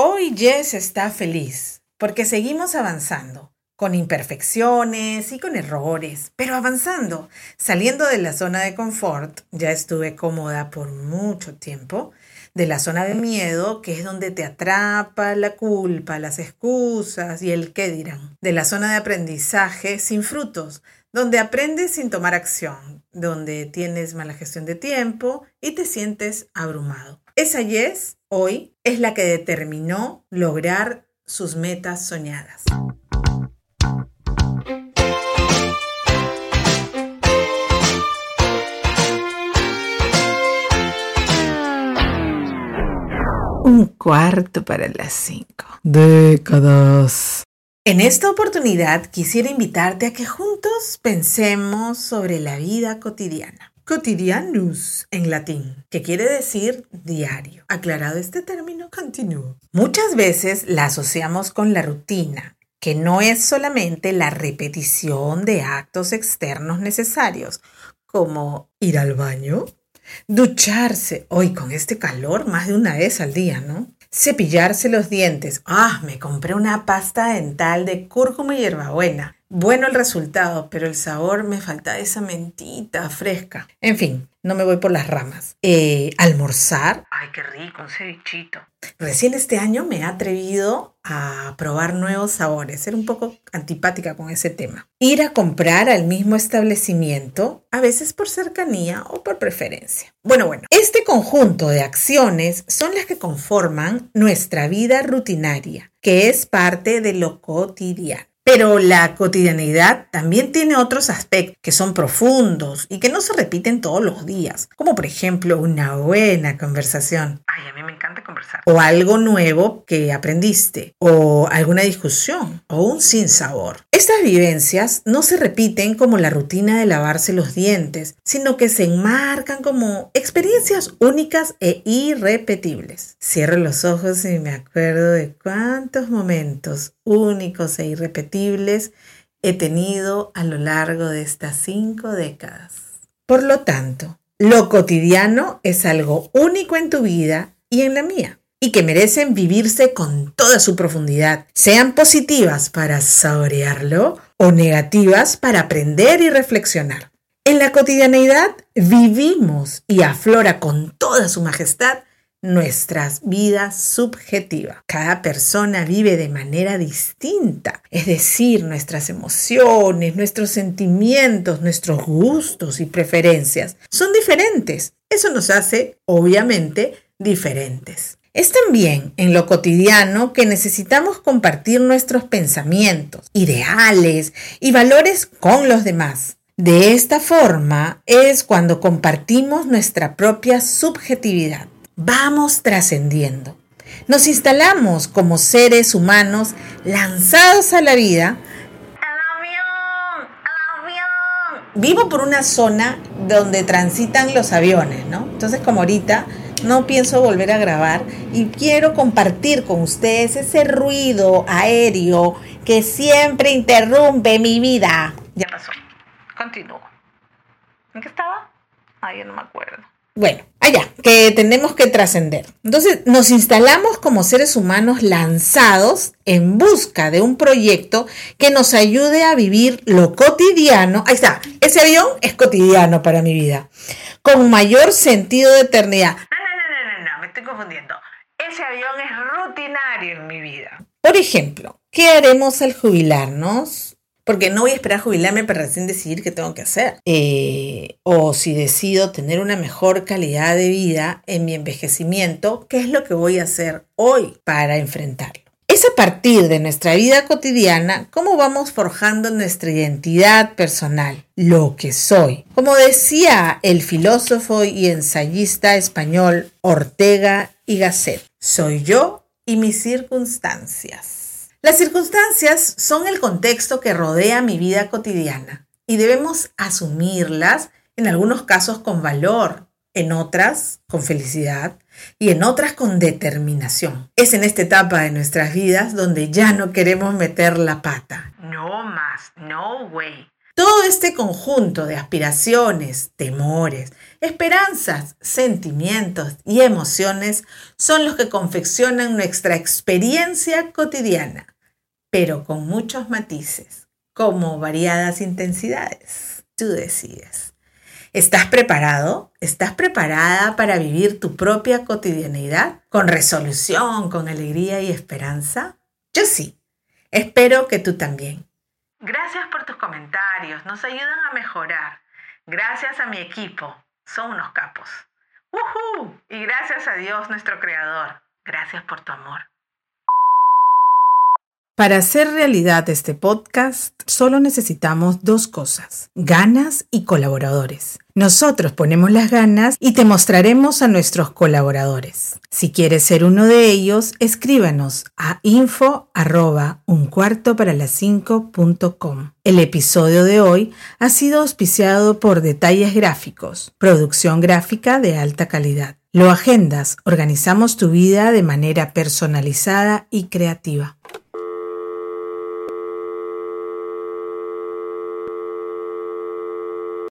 Hoy Jess está feliz porque seguimos avanzando, con imperfecciones y con errores, pero avanzando, saliendo de la zona de confort, ya estuve cómoda por mucho tiempo, de la zona de miedo, que es donde te atrapa la culpa, las excusas y el qué dirán, de la zona de aprendizaje sin frutos, donde aprendes sin tomar acción, donde tienes mala gestión de tiempo y te sientes abrumado. Esa Yes hoy es la que determinó lograr sus metas soñadas. Un cuarto para las cinco. Décadas. En esta oportunidad quisiera invitarte a que juntos pensemos sobre la vida cotidiana. Cotidianus en latín, que quiere decir diario. Aclarado este término, continúo. Muchas veces la asociamos con la rutina, que no es solamente la repetición de actos externos necesarios, como ir al baño, ducharse, hoy con este calor más de una vez al día, ¿no? Cepillarse los dientes. Ah, me compré una pasta dental de cúrcuma y hierbabuena. Bueno el resultado, pero el sabor me falta esa mentita fresca. En fin, no me voy por las ramas. Eh, almorzar. Ay, qué rico, un cevichito. Recién este año me he atrevido a probar nuevos sabores, ser un poco antipática con ese tema. Ir a comprar al mismo establecimiento, a veces por cercanía o por preferencia. Bueno, bueno, este conjunto de acciones son las que conforman nuestra vida rutinaria, que es parte de lo cotidiano. Pero la cotidianidad también tiene otros aspectos que son profundos y que no se repiten todos los días, como por ejemplo una buena conversación. A mí me encanta conversar. O algo nuevo que aprendiste, o alguna discusión, o un sinsabor. Estas vivencias no se repiten como la rutina de lavarse los dientes, sino que se enmarcan como experiencias únicas e irrepetibles. Cierro los ojos y me acuerdo de cuántos momentos únicos e irrepetibles he tenido a lo largo de estas cinco décadas. Por lo tanto, lo cotidiano es algo único en tu vida y en la mía, y que merecen vivirse con toda su profundidad, sean positivas para saborearlo o negativas para aprender y reflexionar. En la cotidianeidad vivimos y aflora con toda su majestad nuestras vidas subjetivas. Cada persona vive de manera distinta, es decir, nuestras emociones, nuestros sentimientos, nuestros gustos y preferencias son diferentes. Eso nos hace, obviamente, diferentes. Es también en lo cotidiano que necesitamos compartir nuestros pensamientos, ideales y valores con los demás. De esta forma es cuando compartimos nuestra propia subjetividad vamos trascendiendo. Nos instalamos como seres humanos lanzados a la vida. avión! avión! Vivo por una zona donde transitan los aviones, ¿no? Entonces, como ahorita no pienso volver a grabar y quiero compartir con ustedes ese ruido aéreo que siempre interrumpe mi vida. Ya pasó. Continúo. ¿En qué estaba? Ay, no me acuerdo. Bueno, allá, que tenemos que trascender. Entonces, nos instalamos como seres humanos lanzados en busca de un proyecto que nos ayude a vivir lo cotidiano. Ahí está, ese avión es cotidiano para mi vida, con mayor sentido de eternidad. No, no, no, no, no, me estoy confundiendo. Ese avión es rutinario en mi vida. Por ejemplo, ¿qué haremos al jubilarnos? porque no voy a esperar a jubilarme para recién decidir qué tengo que hacer. Eh, o si decido tener una mejor calidad de vida en mi envejecimiento, ¿qué es lo que voy a hacer hoy para enfrentarlo? Es a partir de nuestra vida cotidiana cómo vamos forjando nuestra identidad personal, lo que soy. Como decía el filósofo y ensayista español Ortega y Gasset, soy yo y mis circunstancias. Las circunstancias son el contexto que rodea mi vida cotidiana y debemos asumirlas en algunos casos con valor, en otras con felicidad y en otras con determinación. Es en esta etapa de nuestras vidas donde ya no queremos meter la pata. No más, no way. Todo este conjunto de aspiraciones, temores, esperanzas, sentimientos y emociones son los que confeccionan nuestra experiencia cotidiana, pero con muchos matices, como variadas intensidades. Tú decides. ¿Estás preparado? ¿Estás preparada para vivir tu propia cotidianidad con resolución, con alegría y esperanza? Yo sí. Espero que tú también. Gracias por tus comentarios, nos ayudan a mejorar. Gracias a mi equipo, son unos capos. ¡Uhú! Y gracias a Dios, nuestro Creador. Gracias por tu amor. Para hacer realidad este podcast, solo necesitamos dos cosas, ganas y colaboradores. Nosotros ponemos las ganas y te mostraremos a nuestros colaboradores. Si quieres ser uno de ellos, escríbanos a info arroba un cuarto para las cinco El episodio de hoy ha sido auspiciado por Detalles Gráficos, producción gráfica de alta calidad. Lo agendas, organizamos tu vida de manera personalizada y creativa.